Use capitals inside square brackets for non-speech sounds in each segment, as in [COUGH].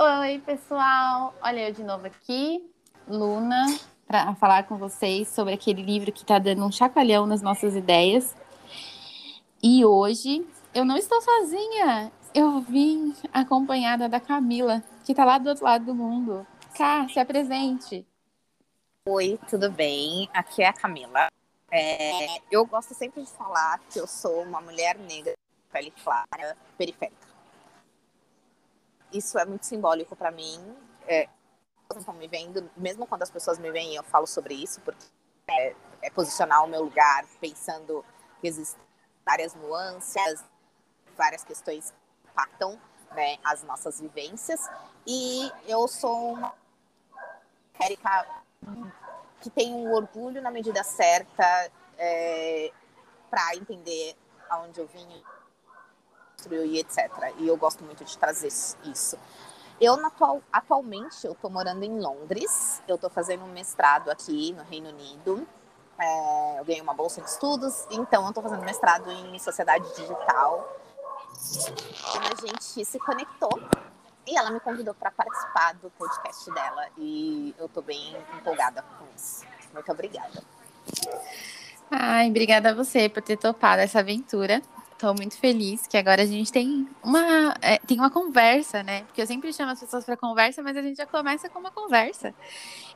Oi, pessoal! Olha eu de novo aqui, Luna, para falar com vocês sobre aquele livro que está dando um chacoalhão nas nossas ideias. E hoje eu não estou sozinha, eu vim acompanhada da Camila, que está lá do outro lado do mundo. Cá, se apresente. Oi, tudo bem? Aqui é a Camila. É, eu gosto sempre de falar que eu sou uma mulher negra, pele clara, periférica. Isso é muito simbólico para mim. É, estão me vendo, mesmo quando as pessoas me veem, eu falo sobre isso, porque é, é posicionar o meu lugar, pensando que existem várias nuances, várias questões que impactam né, as nossas vivências. E eu sou uma Érica que tem um orgulho na medida certa é, para entender aonde eu vim e etc. E eu gosto muito de trazer isso. Eu, atual, atualmente, eu estou morando em Londres. Eu estou fazendo um mestrado aqui no Reino Unido. É, eu ganhei uma bolsa de estudos, então eu estou fazendo mestrado em sociedade digital. A gente se conectou e ela me convidou para participar do podcast dela e eu estou bem empolgada com isso. Muito obrigada. Ai, obrigada a você por ter topado essa aventura. Estou muito feliz que agora a gente tem uma, é, tem uma conversa, né? Porque eu sempre chamo as pessoas para conversa, mas a gente já começa com uma conversa.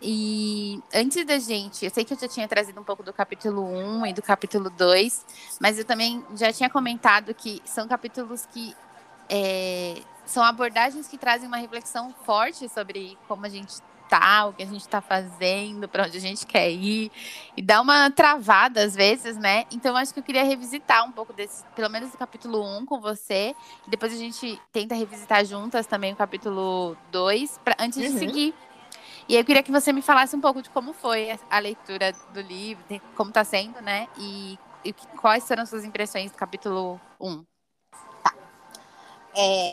E antes da gente, eu sei que eu já tinha trazido um pouco do capítulo 1 e do capítulo 2, mas eu também já tinha comentado que são capítulos que é, são abordagens que trazem uma reflexão forte sobre como a gente tá, o que a gente está fazendo, para onde a gente quer ir, e dá uma travada às vezes, né? Então acho que eu queria revisitar um pouco desse, pelo menos do capítulo 1 com você, e depois a gente tenta revisitar juntas também o capítulo 2, pra, antes uhum. de seguir. E eu queria que você me falasse um pouco de como foi a leitura do livro, como está sendo, né? E, e quais foram suas impressões do capítulo 1. Tá. É,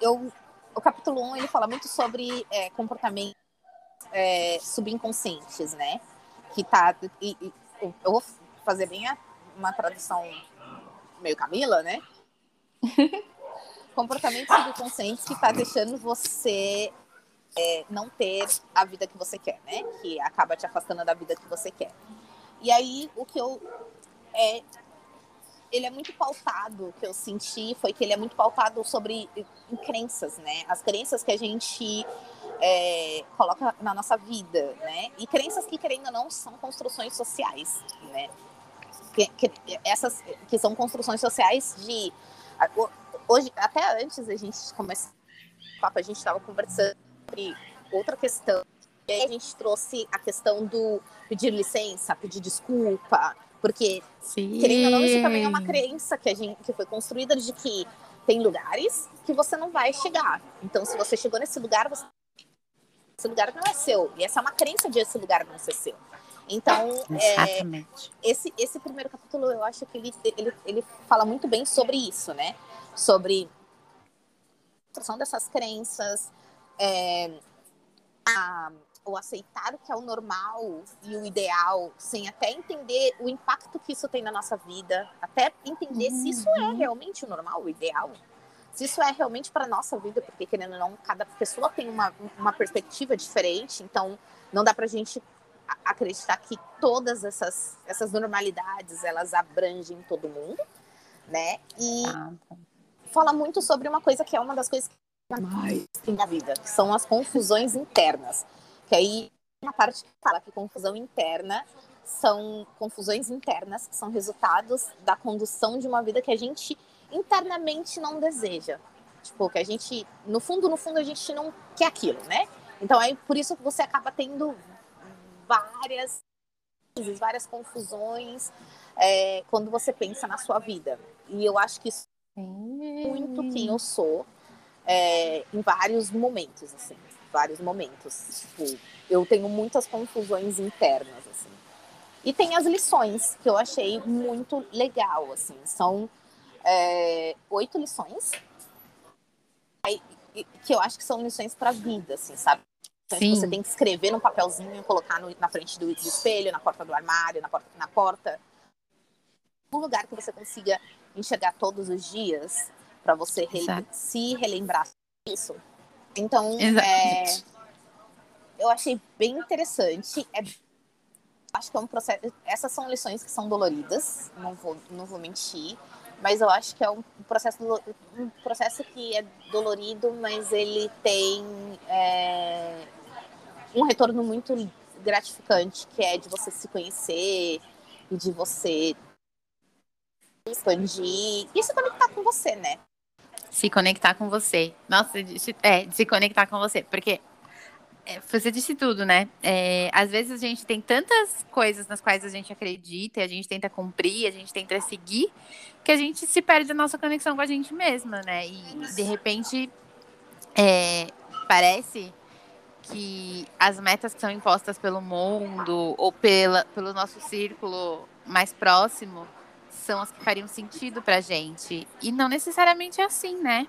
eu, o capítulo 1 ele fala muito sobre é, comportamentos é, subconscientes, né? Que tá. E, e, eu vou fazer bem a, uma tradução meio Camila, né? [LAUGHS] comportamentos subconscientes que tá deixando você é, não ter a vida que você quer, né? Que acaba te afastando da vida que você quer. E aí, o que eu é, ele é muito pautado, o que eu senti foi que ele é muito pautado sobre em crenças, né? As crenças que a gente é, coloca na nossa vida, né? E crenças que, querendo ou não, são construções sociais, né? Que, que, essas que são construções sociais de... Hoje, até antes a gente começar a gente estava conversando sobre outra questão. E aí a gente trouxe a questão do pedir licença, pedir desculpa, porque, Sim. querendo ou não, isso também é uma crença que, a gente, que foi construída de que tem lugares que você não vai chegar. Então, se você chegou nesse lugar, você... esse lugar não é seu. E essa é uma crença de esse lugar não ser seu. Então, é, esse, esse primeiro capítulo, eu acho que ele, ele, ele fala muito bem sobre isso, né? Sobre a construção dessas crenças, é, a ou aceitar o que é o normal e o ideal, sem até entender o impacto que isso tem na nossa vida, até entender uhum. se isso é uhum. realmente o normal, o ideal, se isso é realmente para nossa vida, porque querendo ou não, cada pessoa tem uma, uma perspectiva diferente, então não dá para a gente acreditar que todas essas, essas normalidades elas abrangem todo mundo, né? E ah, tá. fala muito sobre uma coisa que é uma das coisas que mais tem na vida, que são as confusões internas. Que aí uma parte que fala que confusão interna são confusões internas que são resultados da condução de uma vida que a gente internamente não deseja. Tipo, que a gente, no fundo, no fundo, a gente não quer aquilo, né? Então é por isso que você acaba tendo várias várias confusões é, quando você pensa na sua vida. E eu acho que isso é muito quem eu sou é, em vários momentos, assim vários momentos. Tipo, eu tenho muitas confusões internas, assim. E tem as lições, que eu achei muito legal, assim. São é, oito lições, que eu acho que são lições para a vida, assim, sabe? Então, Sim. Você tem que escrever num papelzinho, colocar no, na frente do, do, espelho, na porta do armário, na porta, na porta. Um lugar que você consiga enxergar todos os dias, para você re se relembrar disso Então, é, eu achei bem interessante. É, acho que é um processo. Essas são lições que são doloridas, não vou, não vou mentir. Mas eu acho que é um processo, um processo que é dolorido, mas ele tem é, um retorno muito gratificante, que é de você se conhecer e de você expandir e se conectar com você, né? Se conectar com você. Nossa, é, se conectar com você. Porque você disse tudo, né? É, às vezes a gente tem tantas coisas nas quais a gente acredita, e a gente tenta cumprir, a gente tenta seguir, que a gente se perde da nossa conexão com a gente mesma, né? E de repente é, parece que as metas que são impostas pelo mundo ou pela, pelo nosso círculo mais próximo são as que fariam sentido pra gente. E não necessariamente é assim, né?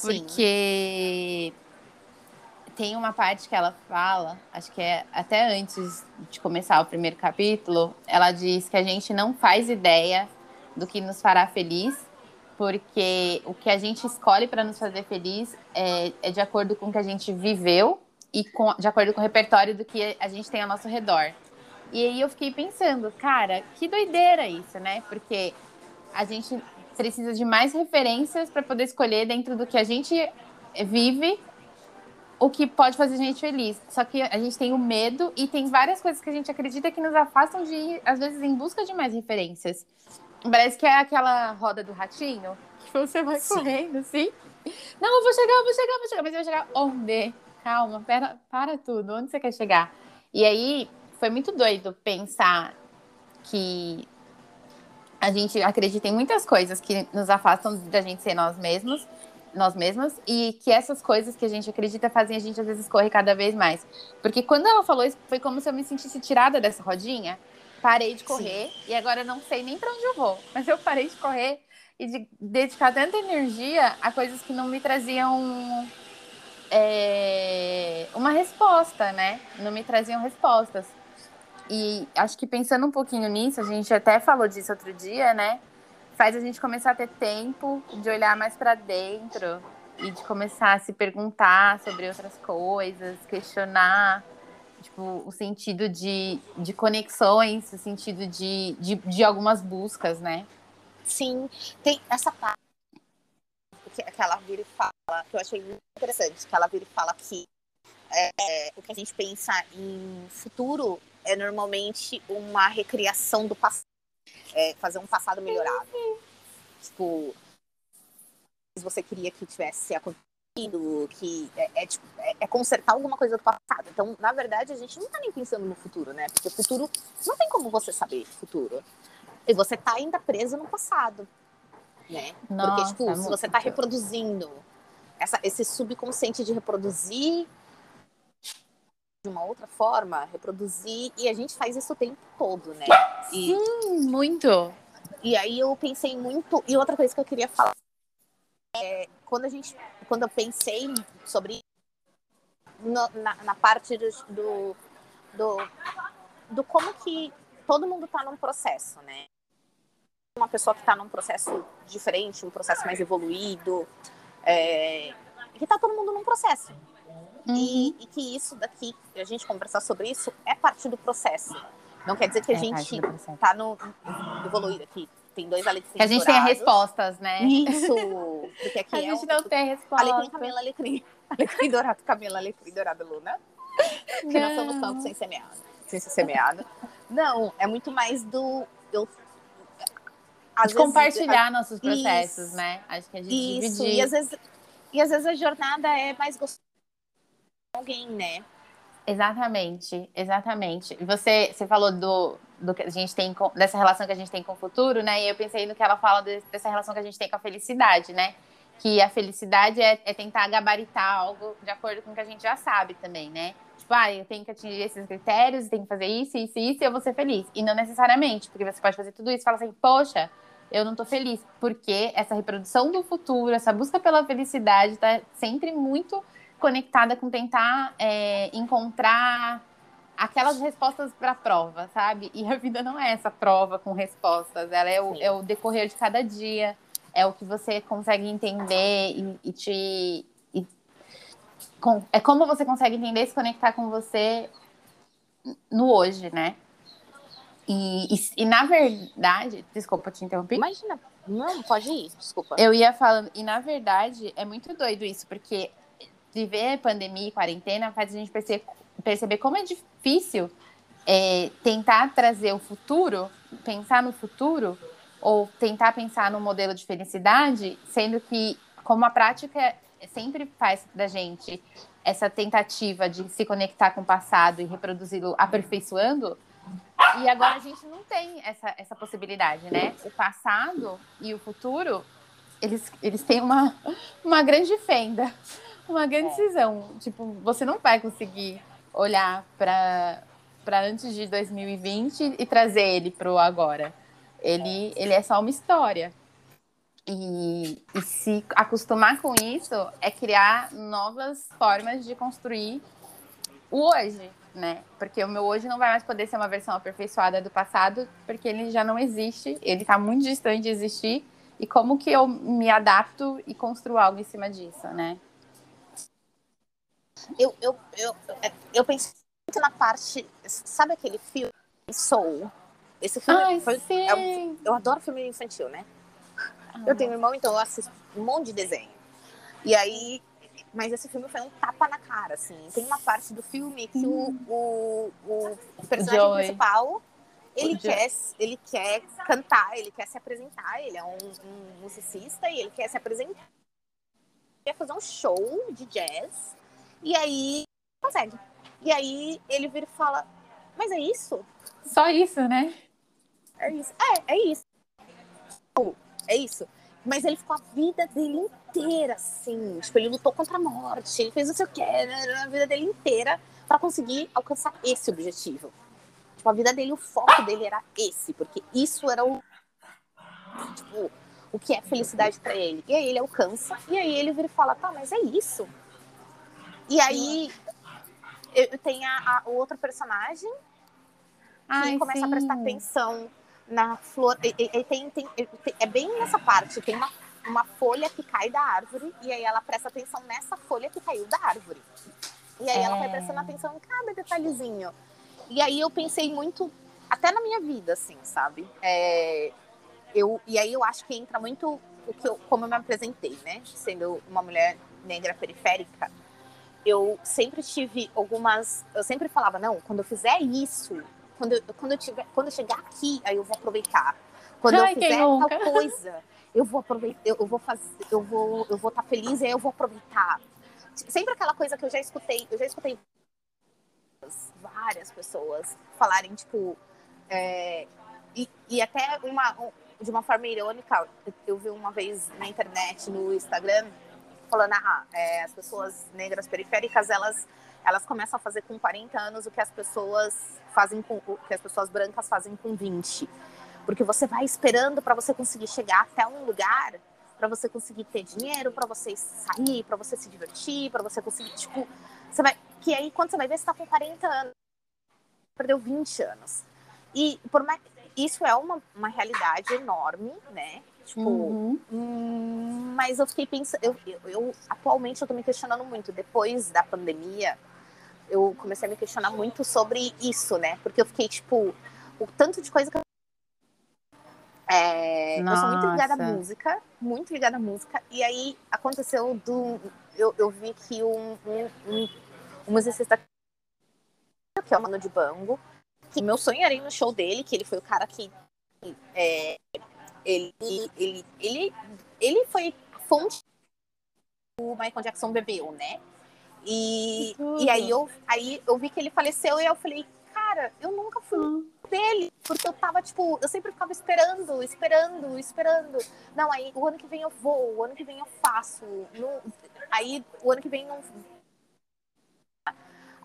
Porque Sim. Tem uma parte que ela fala, acho que é até antes de começar o primeiro capítulo, ela diz que a gente não faz ideia do que nos fará feliz, porque o que a gente escolhe para nos fazer feliz é, é de acordo com o que a gente viveu e com, de acordo com o repertório do que a gente tem ao nosso redor. E aí eu fiquei pensando, cara, que doideira isso, né? Porque a gente precisa de mais referências para poder escolher dentro do que a gente vive o que pode fazer a gente feliz. Só que a gente tem o medo e tem várias coisas que a gente acredita que nos afastam de ir, às vezes, em busca de mais referências. Parece que é aquela roda do ratinho, que você vai Sim. correndo, assim. Não, eu vou chegar, eu vou chegar, eu vou chegar. Mas eu vou chegar onde? calma, pera, para tudo, onde você quer chegar? E aí foi muito doido pensar que a gente acredita em muitas coisas que nos afastam da gente ser nós mesmos, nós mesmas, e que essas coisas que a gente acredita fazem a gente às vezes correr cada vez mais. Porque quando ela falou isso, foi como se eu me sentisse tirada dessa rodinha. Parei de correr Sim. e agora não sei nem para onde eu vou. [LAUGHS] Mas eu parei de correr e de dedicar tanta energia a coisas que não me traziam é, uma resposta, né? Não me traziam respostas. E acho que pensando um pouquinho nisso, a gente até falou disso outro dia, né? Faz a gente começar a ter tempo de olhar mais para dentro e de começar a se perguntar sobre outras coisas, questionar tipo, o sentido de, de conexões, o sentido de, de, de algumas buscas, né? Sim, tem essa parte que, que ela vira e fala, que eu achei muito interessante, que ela vira e fala que é, o que a gente pensa em futuro é normalmente uma recriação do passado, é, fazer um passado melhorado. Tipo, você queria que tivesse acontecido, que é, é, tipo, é, é, consertar alguma coisa do passado. Então, na verdade, a gente não tá nem pensando no futuro, né? Porque o futuro não tem como você saber futuro. E você tá ainda preso no passado né? Nossa, Porque, tipo, se você está reproduzindo essa, esse subconsciente de reproduzir de uma outra forma, reproduzir, e a gente faz isso o tempo todo, né? E, Sim, muito. E aí eu pensei muito, e outra coisa que eu queria falar é quando a gente, quando eu pensei sobre no, na, na, parte do, do, do, do como que todo mundo está num processo, né? uma pessoa que está num processo diferente, um processo mais evoluído, é, que está todo mundo num processo. Uhum. E, e, que isso daqui, a gente conversar sobre isso, é parte do processo. Não quer dizer que a é gente está no evoluído aqui. Tem dois alecrins Que a gente tem respostas, né? Isso! [LAUGHS] Porque aqui a é gente um, não tem resposta. Alecrim, Camila, alecrim. Alecrim dourado, Camila, alecrim dourado, Luna. Que não. nós somos campos sem semeado. Sem ser semeado. Não, é muito mais do... Eu às de compartilhar nossos processos, isso, né? Acho que a gente isso. dividir. E às, vezes, e às vezes a jornada é mais gostosa alguém, né? Exatamente, exatamente. Você, você falou do, do que a gente tem com, dessa relação que a gente tem com o futuro, né? E eu pensei no que ela fala de, dessa relação que a gente tem com a felicidade, né? Que a felicidade é, é tentar gabaritar algo de acordo com o que a gente já sabe também, né? Tipo, ah, eu tenho que atingir esses critérios, tenho que fazer isso, isso, isso, e eu vou ser feliz. E não necessariamente, porque você pode fazer tudo isso e falar assim, poxa, eu não tô feliz. Porque essa reprodução do futuro, essa busca pela felicidade tá sempre muito conectada com tentar é, encontrar aquelas respostas para a prova, sabe? E a vida não é essa prova com respostas, ela é o, é o decorrer de cada dia, é o que você consegue entender e, e te. E, é como você consegue entender e se conectar com você no hoje, né? E, e, e, na verdade, desculpa te interromper. Imagina, não, pode ir, desculpa. Eu ia falando, e na verdade é muito doido isso, porque viver pandemia e quarentena faz a gente perceber, perceber como é difícil é, tentar trazer o futuro, pensar no futuro, ou tentar pensar no modelo de felicidade, sendo que, como a prática sempre faz da gente essa tentativa de se conectar com o passado e reproduzi-lo aperfeiçoando, e agora a gente não tem essa, essa possibilidade, né? O passado e o futuro, eles, eles têm uma, uma grande fenda, uma grande é. cisão. Tipo, você não vai conseguir olhar para antes de 2020 e trazer ele para o agora. Ele, ele é só uma história. E, e se acostumar com isso é criar novas formas de construir o hoje, né? Porque o meu hoje não vai mais poder ser uma versão aperfeiçoada do passado, porque ele já não existe, ele está muito distante de existir. E como que eu me adapto e construo algo em cima disso, né? Eu, eu, eu, eu pensei muito na parte. Sabe aquele filme Soul? Esse filme Ai, foi, é um, eu adoro filme infantil, né? Eu tenho um irmão, então eu assisto um monte de desenho. E aí, mas esse filme foi um tapa na cara, assim. Tem uma parte do filme que o, o, o personagem Joy. principal ele quer, ele quer cantar, ele quer se apresentar, ele é um, um musicista e ele quer se apresentar. Ele quer fazer um show de jazz e aí consegue. E aí ele vira e fala: Mas é isso? Só isso, né? É isso. É, é isso é isso. Mas ele ficou a vida dele inteira, assim. Tipo, ele lutou contra a morte, ele fez o que, né, a vida dele inteira para conseguir alcançar esse objetivo. Tipo, a vida dele, o foco dele era esse, porque isso era o. Tipo, o que é felicidade para ele. E aí ele alcança, e aí ele vira e fala: tá, mas é isso. E aí eu tenho a, a o outro personagem que Ai, começa sim. a prestar atenção na flor. E, e, tem, tem, é bem nessa parte, tem uma, uma folha que cai da árvore, e aí ela presta atenção nessa folha que caiu da árvore. E aí é... ela vai prestando atenção em cada detalhezinho. E aí eu pensei muito, até na minha vida, assim, sabe? É, eu, e aí eu acho que entra muito o que eu, como eu me apresentei, né? Sendo uma mulher negra periférica, eu sempre tive algumas. Eu sempre falava, não, quando eu fizer isso, quando eu, quando eu, tiver, quando eu chegar aqui, aí eu vou aproveitar. Quando Ai, eu fizer tal [LAUGHS] coisa, eu vou aproveitar, eu, vou fazer, eu vou, eu vou estar tá feliz e aí eu vou aproveitar. Sempre aquela coisa que eu já escutei, eu já escutei várias pessoas falarem, tipo, é, e, e até uma, de uma forma irônica, eu vi uma vez na internet, no Instagram, falando, ah, é, as pessoas negras periféricas, elas elas começam a fazer com 40 anos o que as pessoas fazem com o que as pessoas brancas fazem com 20. Porque você vai esperando para você conseguir chegar até um lugar, para você conseguir ter dinheiro, para você sair, para você se divertir, para você conseguir, tipo, você vai que aí quando você vai ver você tá com 40 anos, perdeu 20 anos. E por mais isso é uma, uma realidade enorme, né? Tipo, uhum. hum, mas eu fiquei pensando, eu, eu, eu, atualmente eu tô me questionando muito depois da pandemia eu comecei a me questionar muito sobre isso, né? Porque eu fiquei, tipo, o tanto de coisa que eu. É, eu sou muito ligada à música, muito ligada à música. E aí aconteceu do. Eu, eu vi que um, um, um, um musicista que é o Mano de Bango, que meu sonho era ir no show dele, que ele foi o cara que. É, ele, ele, ele, ele foi fonte do Michael Jackson bebeu, né? E, e aí, eu, aí eu vi que ele faleceu e eu falei, cara, eu nunca fui hum. dele, porque eu tava, tipo, eu sempre ficava esperando, esperando, esperando. Não, aí o ano que vem eu vou, o ano que vem eu faço. No, aí o ano que vem não.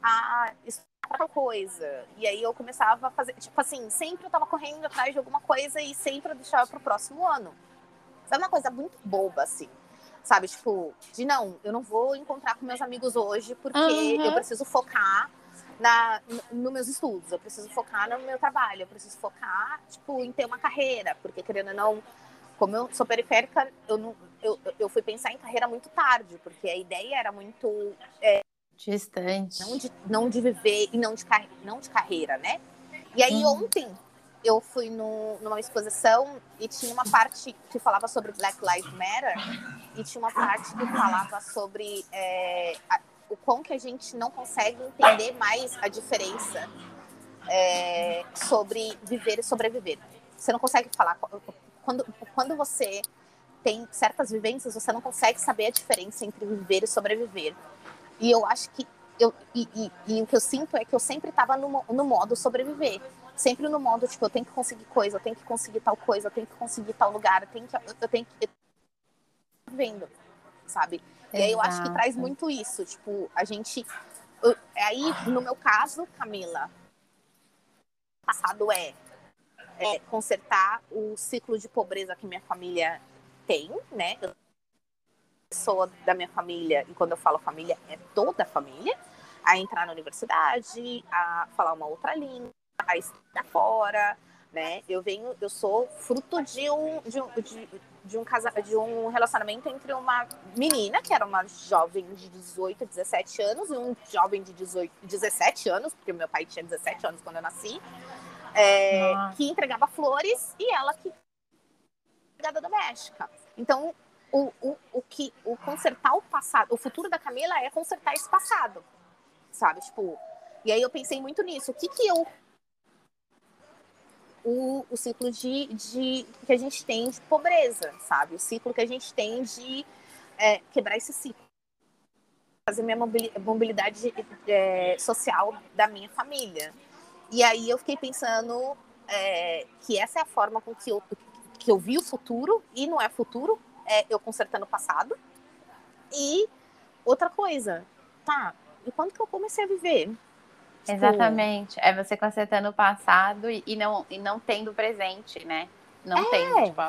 Ah, isso é outra coisa. E aí eu começava a fazer, tipo assim, sempre eu tava correndo atrás de alguma coisa e sempre eu deixava pro próximo ano. Sabe uma coisa muito boba, assim. Sabe, tipo, de não, eu não vou encontrar com meus amigos hoje porque uhum. eu preciso focar na, nos meus estudos, eu preciso focar no meu trabalho, eu preciso focar, tipo, em ter uma carreira, porque querendo ou não, como eu sou periférica, eu, não, eu, eu fui pensar em carreira muito tarde, porque a ideia era muito é, Distante. Não de, não de viver e não de, não de carreira, né? E aí hum. ontem eu fui no, numa exposição e tinha uma parte que falava sobre Black Lives Matter e tinha uma parte que falava sobre é, a, o quão que a gente não consegue entender mais a diferença é, sobre viver e sobreviver. Você não consegue falar quando, quando você tem certas vivências, você não consegue saber a diferença entre viver e sobreviver. E eu acho que eu, e, e, e o que eu sinto é que eu sempre estava no, no modo sobreviver sempre no modo, tipo, eu tenho que conseguir coisa, eu tenho que conseguir tal coisa, eu tenho que conseguir tal lugar, eu tenho que. Eu tenho que. Vendo, sabe? Exato. E aí eu acho que traz muito isso. Tipo, a gente. Eu, aí, no meu caso, Camila, passado é, é consertar o ciclo de pobreza que minha família tem, né? Eu sou da minha família, e quando eu falo família, é toda a família, a entrar na universidade, a falar uma outra língua, a estar fora, né? Eu venho, eu sou fruto de um de um, de, de um casa, de um relacionamento entre uma menina que era uma jovem de 18, 17 anos e um jovem de 18, 17 anos, porque meu pai tinha 17 anos quando eu nasci, é, que entregava flores e ela que empregada doméstica. Então, o, o, o que o consertar o passado, o futuro da Camila é consertar esse passado, sabe? Tipo, e aí eu pensei muito nisso. O que que eu o, o ciclo de, de que a gente tem de pobreza, sabe? O ciclo que a gente tem de é, quebrar esse ciclo. Fazer minha mobilidade é, social da minha família. E aí eu fiquei pensando é, que essa é a forma com que eu, que eu vi o futuro, e não é futuro, é eu consertando o passado. E outra coisa, tá, e quando que eu comecei a viver? Tipo... Exatamente. É você consertando o passado e, e, não, e não tendo presente, né? Não é. tem. Tipo,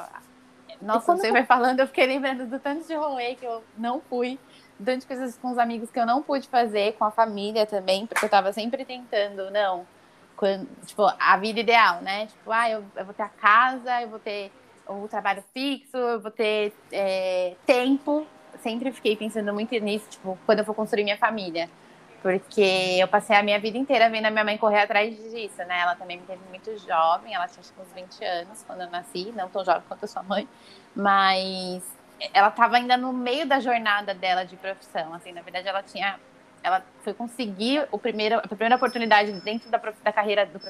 nossa, você eu... vai falando, eu fiquei lembrando do tanto de rolê que eu não fui, do tanto de coisas com os amigos que eu não pude fazer, com a família também, porque eu tava sempre tentando, não. Quando, tipo, a vida ideal, né? Tipo, ah, eu, eu vou ter a casa, eu vou ter o trabalho fixo, eu vou ter é, tempo. Sempre fiquei pensando muito nisso, tipo, quando eu for construir minha família. Porque eu passei a minha vida inteira vendo a minha mãe correr atrás disso, né? Ela também me teve muito jovem, ela tinha uns 20 anos quando eu nasci, não tão jovem quanto a sua mãe, mas ela estava ainda no meio da jornada dela de profissão, assim, na verdade ela tinha ela foi conseguir o primeiro, a primeira oportunidade dentro da, da carreira do,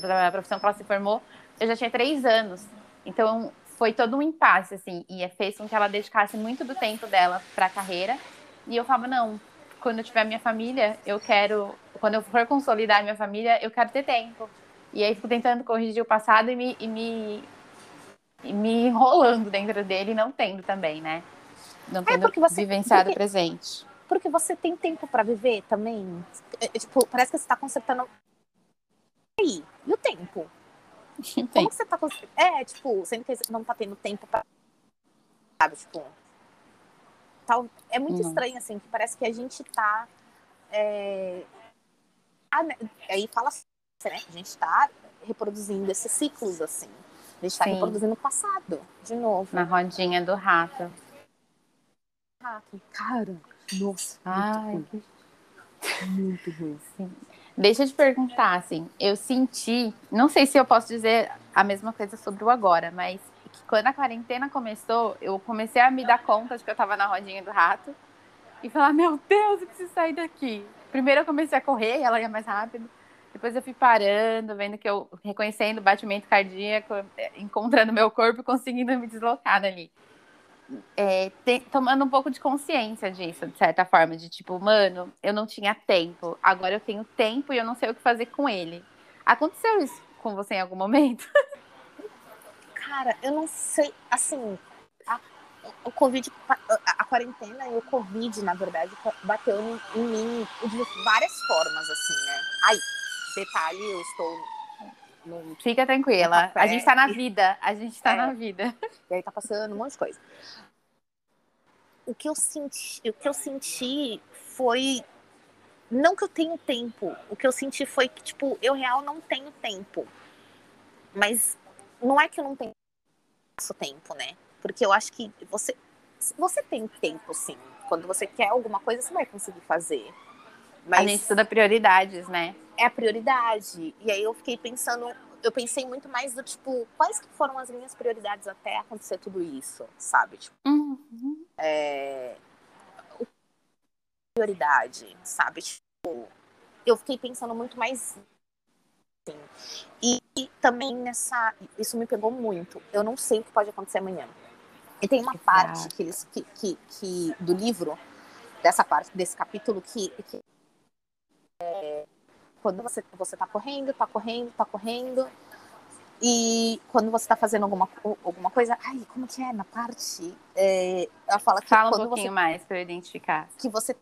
da profissão que ela se formou, eu já tinha três anos. Então foi todo um impasse, assim, e fez com que ela dedicasse muito do tempo dela para a carreira. E eu falava, não, quando eu tiver minha família, eu quero, quando eu for consolidar minha família, eu quero ter tempo. E aí fico tentando corrigir o passado e me, e me, e me enrolando dentro dele, não tendo também, né? Não é, tendo é você, vivenciado porque, o presente. Porque você tem tempo para viver também. É, é, tipo, parece que você está consertando. E aí? E o tempo? [LAUGHS] Como que você tá. É, tipo, sendo que não tá tendo tempo pra. Sabe, tipo tal. É muito uhum. estranho, assim, que parece que a gente tá. É... Ah, né, aí fala assim, né? A gente tá reproduzindo esses ciclos, assim. A gente tá Sim. reproduzindo o passado, de novo. Na rodinha do rato. Rato, cara. Nossa. Ai, muito ruim. Que... Muito ruim. Sim. Deixa eu te perguntar, assim, eu senti, não sei se eu posso dizer a mesma coisa sobre o agora, mas quando a quarentena começou, eu comecei a me dar conta de que eu estava na rodinha do rato e falar: Meu Deus, eu preciso sair daqui. Primeiro eu comecei a correr, ela ia mais rápido. Depois eu fui parando, vendo que eu reconhecendo o batimento cardíaco, encontrando meu corpo, conseguindo me deslocar dali. É, te, tomando um pouco de consciência disso, de certa forma, de tipo, mano, eu não tinha tempo, agora eu tenho tempo e eu não sei o que fazer com ele. Aconteceu isso com você em algum momento? [LAUGHS] Cara, eu não sei, assim, a, o Covid, a, quarentena e o Covid, na verdade, bateu em, em mim de várias formas, assim, né? Aí, detalhe, eu estou no, Fica tranquila, a gente tá na vida, a gente tá é, na vida. E aí tá passando um monte de coisa. O que eu senti, o que eu senti foi não que eu tenho tempo, o que eu senti foi que tipo, eu real não tenho tempo. Mas não é que eu não tenho tempo, né? Porque eu acho que você, você tem tempo, sim. Quando você quer alguma coisa, você vai conseguir fazer. Mas a gente estuda prioridades, né? É a prioridade. E aí eu fiquei pensando, eu pensei muito mais do tipo, quais que foram as minhas prioridades até acontecer tudo isso, sabe? Tipo, uhum. é... prioridade, sabe? Tipo, eu fiquei pensando muito mais assim. E, e, também nessa, isso me pegou muito. Eu não sei o que pode acontecer amanhã. E tem uma Exato. parte que eles, que, que, que, do livro, dessa parte, desse capítulo, que, que é, quando você, você tá correndo, tá correndo, tá correndo, e quando você tá fazendo alguma, alguma coisa, ai, como que é na parte? É, ela fala que Fala um pouquinho você, mais para eu identificar. Que você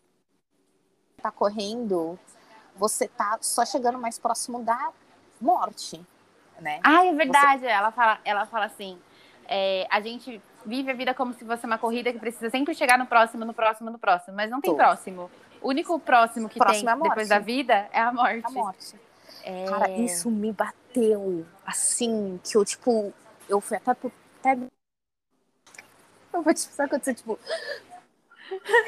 tá correndo, você tá só chegando mais próximo da morte, né? Ah, é verdade. Você... Ela fala, ela fala assim, é, a gente vive a vida como se fosse uma corrida que precisa sempre chegar no próximo, no próximo, no próximo, mas não tem Tô. próximo. O único próximo que próximo tem é depois da vida é a morte. A morte. É... Cara, isso me bateu assim, que eu, tipo, eu fui até. até... Eu vou te precisar acontecer, tipo. [LAUGHS]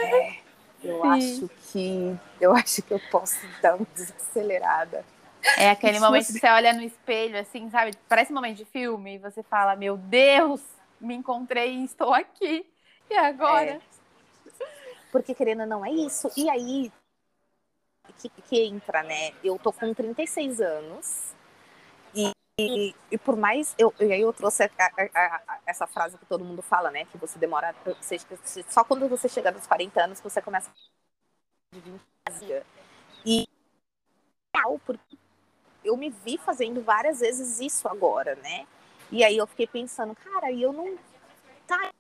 É, eu Sim. acho que. Eu acho que eu posso dar uma desacelerada. É aquele momento que você olha no espelho, assim, sabe? Parece um momento de filme e você fala: Meu Deus, me encontrei e estou aqui. E agora? É. Porque querendo não é isso. E aí que, que entra, né? Eu tô com 36 anos e, e, e por mais. Eu, e aí eu trouxe a, a, a, essa frase que todo mundo fala, né? Que você demora. Você, só quando você chega nos 40 anos você começa a E porque eu me vi fazendo várias vezes isso agora, né? E aí eu fiquei pensando, cara, e eu não. Tá,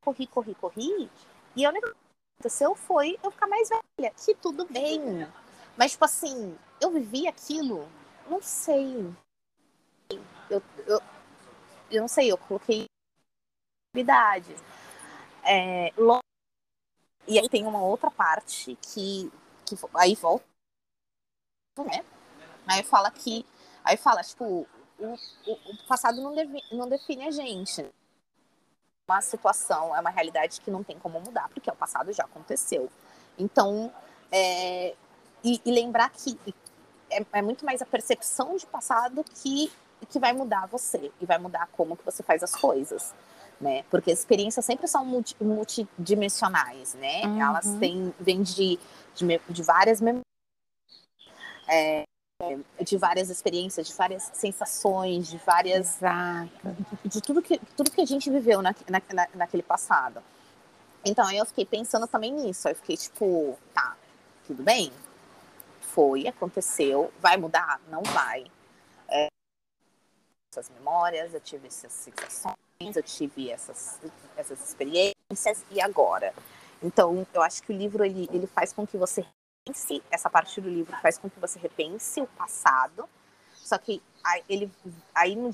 corri, corri, corri. E coisa que aconteceu foi eu ficar mais velha. Que tudo bem. Mas, tipo assim, eu vivi aquilo, não sei. Eu, eu, eu não sei, eu coloquei idade. É, e aí tem uma outra parte que, que aí volta, né? Aí fala que. Aí fala, tipo, o, o, o passado não, deve, não define a gente. Uma situação, é uma realidade que não tem como mudar, porque o passado já aconteceu. Então, é, e, e, lembrar que é, é, muito mais a percepção de passado que, que vai mudar você e vai mudar como que você faz as coisas. Né? Porque as experiências sempre são multi, multidimensionais, né? Uhum. Elas têm, vêm de, de, de várias memórias. É, de várias experiências, de várias sensações, de várias. Exato. De, de tudo, que, tudo que a gente viveu na, na, naquele passado. Então aí eu fiquei pensando também nisso. Aí eu fiquei tipo, tá, tudo bem? Foi, aconteceu, vai mudar? Não vai. É, essas memórias, eu tive essas sensações, eu tive essas, essas experiências, e agora? Então, eu acho que o livro ele, ele faz com que você repense, essa parte do livro faz com que você repense o passado, só que aí, ele, aí no,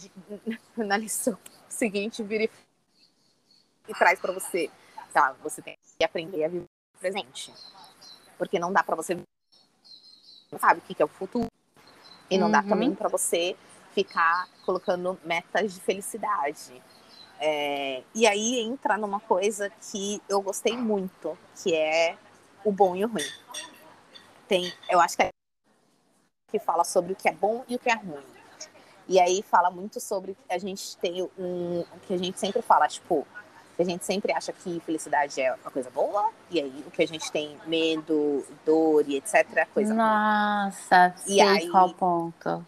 [LAUGHS] na lição seguinte vira e, e traz para você, tá, você tem que aprender a viver o presente, porque não dá para você não sabe o que é o futuro e não uhum. dá também para você ficar colocando metas de felicidade. É, e aí entra numa coisa que eu gostei muito, que é o bom e o ruim tem, eu acho que é que fala sobre o que é bom e o que é ruim. E aí fala muito sobre a gente tem um que a gente sempre fala, tipo, a gente sempre acha que felicidade é uma coisa boa, e aí o que a gente tem medo, dor e etc é coisa Nossa, ruim. e aí, qual ponto.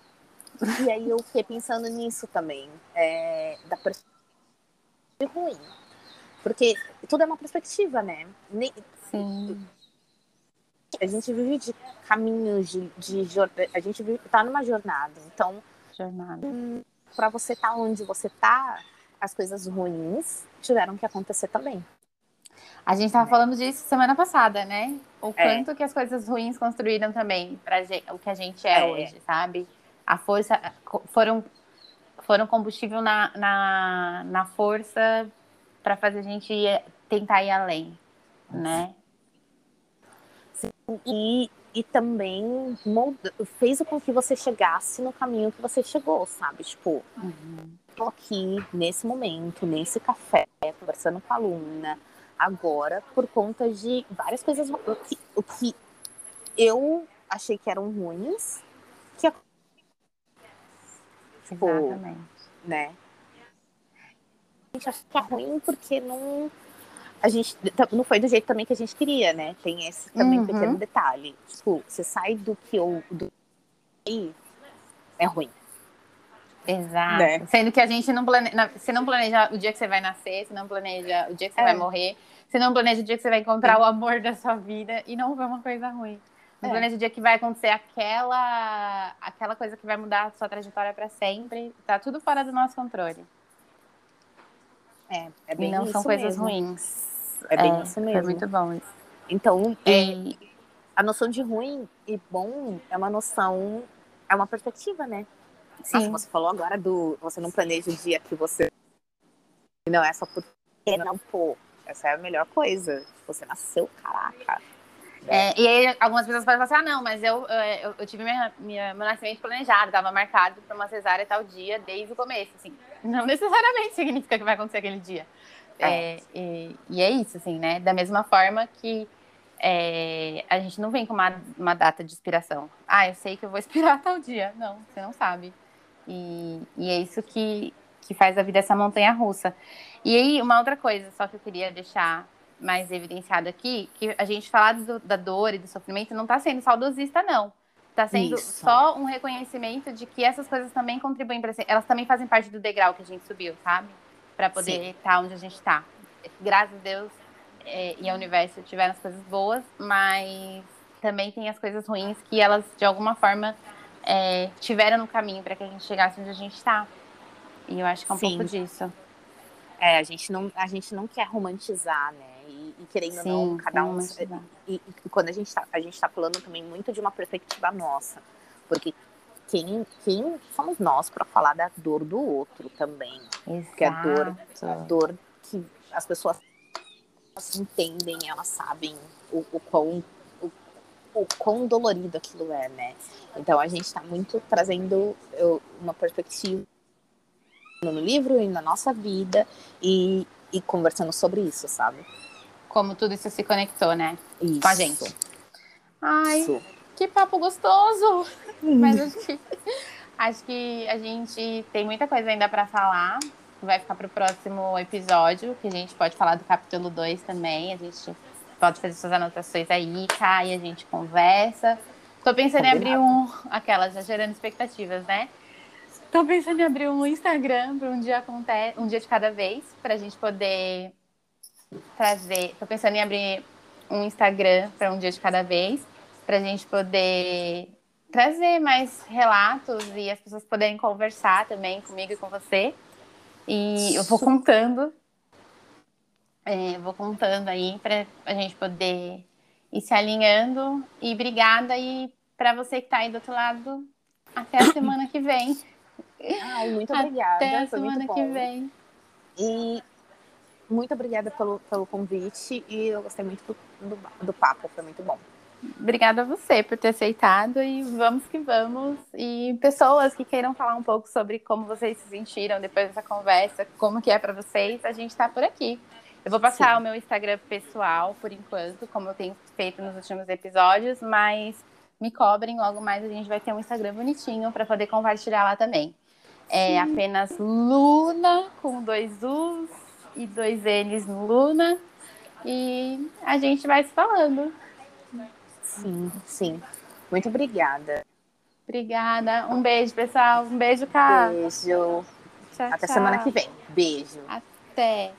E aí eu fiquei pensando nisso também, é, da perspectiva ruim. Porque tudo é uma perspectiva, né? Sim a gente vive de caminhos, de, de a gente vive, tá numa jornada. Então, jornada. Hum, para você estar tá onde você tá, as coisas ruins tiveram que acontecer também. A gente estava falando disso semana passada, né? O é. quanto que as coisas ruins construíram também para o que a gente é, é, hoje, sabe? A força foram foram combustível na, na, na força para fazer a gente ir, tentar ir além, né? E, e também molda, fez com que você chegasse no caminho que você chegou, sabe? Tipo, uhum. tô aqui nesse momento, nesse café, conversando com a aluna, agora, por conta de várias coisas. O que, o que eu achei que eram ruins, que tipo, Exatamente. né? A gente acha que é ruim porque não a gente não foi do jeito também que a gente queria, né? Tem esse também uhum. pequeno detalhe. Tipo, você sai do que eu do aí é ruim. Exato. Né? Sendo que a gente não planeja, você não planeja o dia que você vai nascer, você não planeja o dia que você é. vai morrer, você não planeja o dia que você vai encontrar o amor da sua vida e não ver uma coisa ruim. Não é. planeja o dia que vai acontecer aquela aquela coisa que vai mudar a sua trajetória para sempre. Tá tudo fora do nosso controle. É, é bem e não são coisas mesmo. ruins. É bem é, isso mesmo. É muito bom isso. Então, e... é, a noção de ruim e bom é uma noção, é uma perspectiva, né? Sim. Nossa, você falou agora do. Você não planeja o dia que você. Não é só porque. Não, pô, essa é a melhor coisa. Você nasceu, caraca. É, e aí, algumas pessoas podem falar assim: ah, não, mas eu, eu, eu tive minha, minha, meu nascimento planejado, estava marcado para uma cesárea tal dia desde o começo. Assim, não necessariamente significa que vai acontecer aquele dia. É. é. e, e, é isso, assim, né? Da mesma forma que é, a gente não vem com uma, uma data de expiração. Ah, eu sei que eu vou expirar [LAUGHS] tal dia. Não, você não sabe. E, e é isso que, que faz a vida essa montanha russa. E aí, uma outra coisa só que eu queria deixar mais evidenciado aqui, que a gente falar do, da dor e do sofrimento não está sendo saudosista, não. Está sendo Isso. só um reconhecimento de que essas coisas também contribuem para elas também fazem parte do degrau que a gente subiu, sabe? Para poder estar tá onde a gente está. Graças a Deus é, e ao universo tiveram as coisas boas, mas também tem as coisas ruins que elas de alguma forma é, tiveram no caminho para que a gente chegasse onde a gente está. E eu acho que é um Sim. pouco disso. É, a gente não, a gente não quer romantizar, né? E, e querendo Sim, ou não, cada um. E, e, quando a gente está a gente tá falando também muito de uma perspectiva nossa, porque quem, quem somos nós para falar da dor do outro também? Exato. Que a dor, a dor que as pessoas entendem, elas sabem o, o quão o, o quão dolorido aquilo é, né? Então a gente está muito trazendo uma perspectiva no livro e na nossa vida e, e conversando sobre isso, sabe? Como tudo isso se conectou, né? Isso. Com a gente. Ai, isso. que papo gostoso! Mas acho que, acho que a gente tem muita coisa ainda para falar. Vai ficar para o próximo episódio, que a gente pode falar do capítulo 2 também. A gente pode fazer suas anotações aí, cai, a gente conversa. Tô pensando Combinado. em abrir um. Aquelas, já gerando expectativas, né? Tô pensando em abrir um Instagram para um dia acontece, um dia de cada vez, para a gente poder trazer. Tô pensando em abrir um Instagram para um dia de cada vez, para a gente poder trazer mais relatos e as pessoas poderem conversar também comigo e com você. E eu vou contando, é, vou contando aí para a gente poder ir se alinhando. E obrigada e para você que está aí do outro lado, até a [COUGHS] semana que vem. Ai, muito obrigada. Até a semana que vem. E muito obrigada pelo, pelo convite e eu gostei muito do, do, do papo, foi muito bom. Obrigada a você por ter aceitado e vamos que vamos. E pessoas que queiram falar um pouco sobre como vocês se sentiram depois dessa conversa, como que é para vocês, a gente está por aqui. Eu vou passar Sim. o meu Instagram pessoal por enquanto, como eu tenho feito nos últimos episódios, mas me cobrem, logo mais a gente vai ter um Instagram bonitinho para poder compartilhar lá também. É apenas Luna com dois U's e dois N's no Luna. E a gente vai se falando. Sim, sim. Muito obrigada. Obrigada. Um beijo, pessoal. Um beijo, Cá. Beijo. Tchau, Até tchau. semana que vem. Beijo. Até.